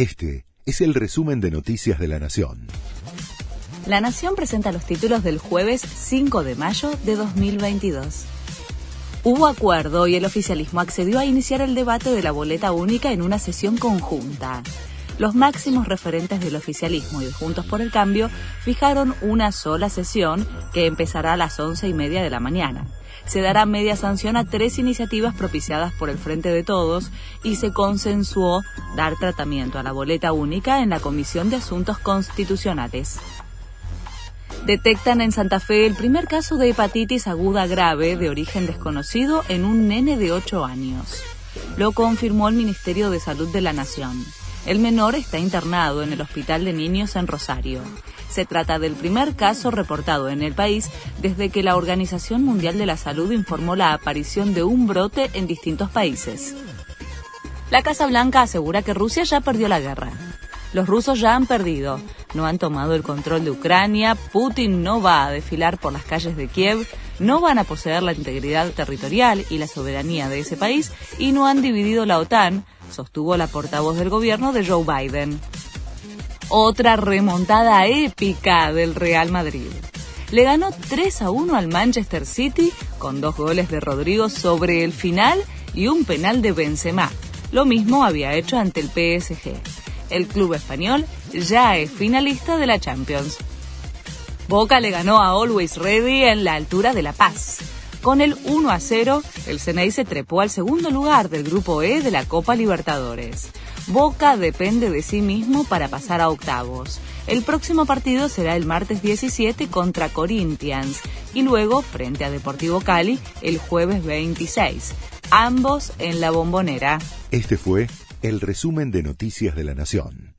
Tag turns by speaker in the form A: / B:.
A: Este es el resumen de Noticias de la Nación.
B: La Nación presenta los títulos del jueves 5 de mayo de 2022. Hubo acuerdo y el oficialismo accedió a iniciar el debate de la boleta única en una sesión conjunta. Los máximos referentes del oficialismo y de Juntos por el Cambio fijaron una sola sesión que empezará a las once y media de la mañana se dará media sanción a tres iniciativas propiciadas por el Frente de Todos y se consensuó dar tratamiento a la boleta única en la Comisión de Asuntos Constitucionales. Detectan en Santa Fe el primer caso de hepatitis aguda grave de origen desconocido en un nene de 8 años. Lo confirmó el Ministerio de Salud de la Nación. El menor está internado en el Hospital de Niños en Rosario. Se trata del primer caso reportado en el país desde que la Organización Mundial de la Salud informó la aparición de un brote en distintos países. La Casa Blanca asegura que Rusia ya perdió la guerra. Los rusos ya han perdido, no han tomado el control de Ucrania, Putin no va a desfilar por las calles de Kiev, no van a poseer la integridad territorial y la soberanía de ese país y no han dividido la OTAN, sostuvo la portavoz del gobierno de Joe Biden otra remontada épica del Real Madrid. Le ganó 3 a 1 al Manchester City con dos goles de Rodrigo sobre el final y un penal de Benzema. Lo mismo había hecho ante el PSG. El club español ya es finalista de la Champions. Boca le ganó a Always Ready en la altura de La Paz. Con el 1 a 0, el Ceney se trepó al segundo lugar del grupo E de la Copa Libertadores. Boca depende de sí mismo para pasar a octavos. El próximo partido será el martes 17 contra Corinthians y luego frente a Deportivo Cali el jueves 26, ambos en la bombonera.
A: Este fue el resumen de Noticias de la Nación.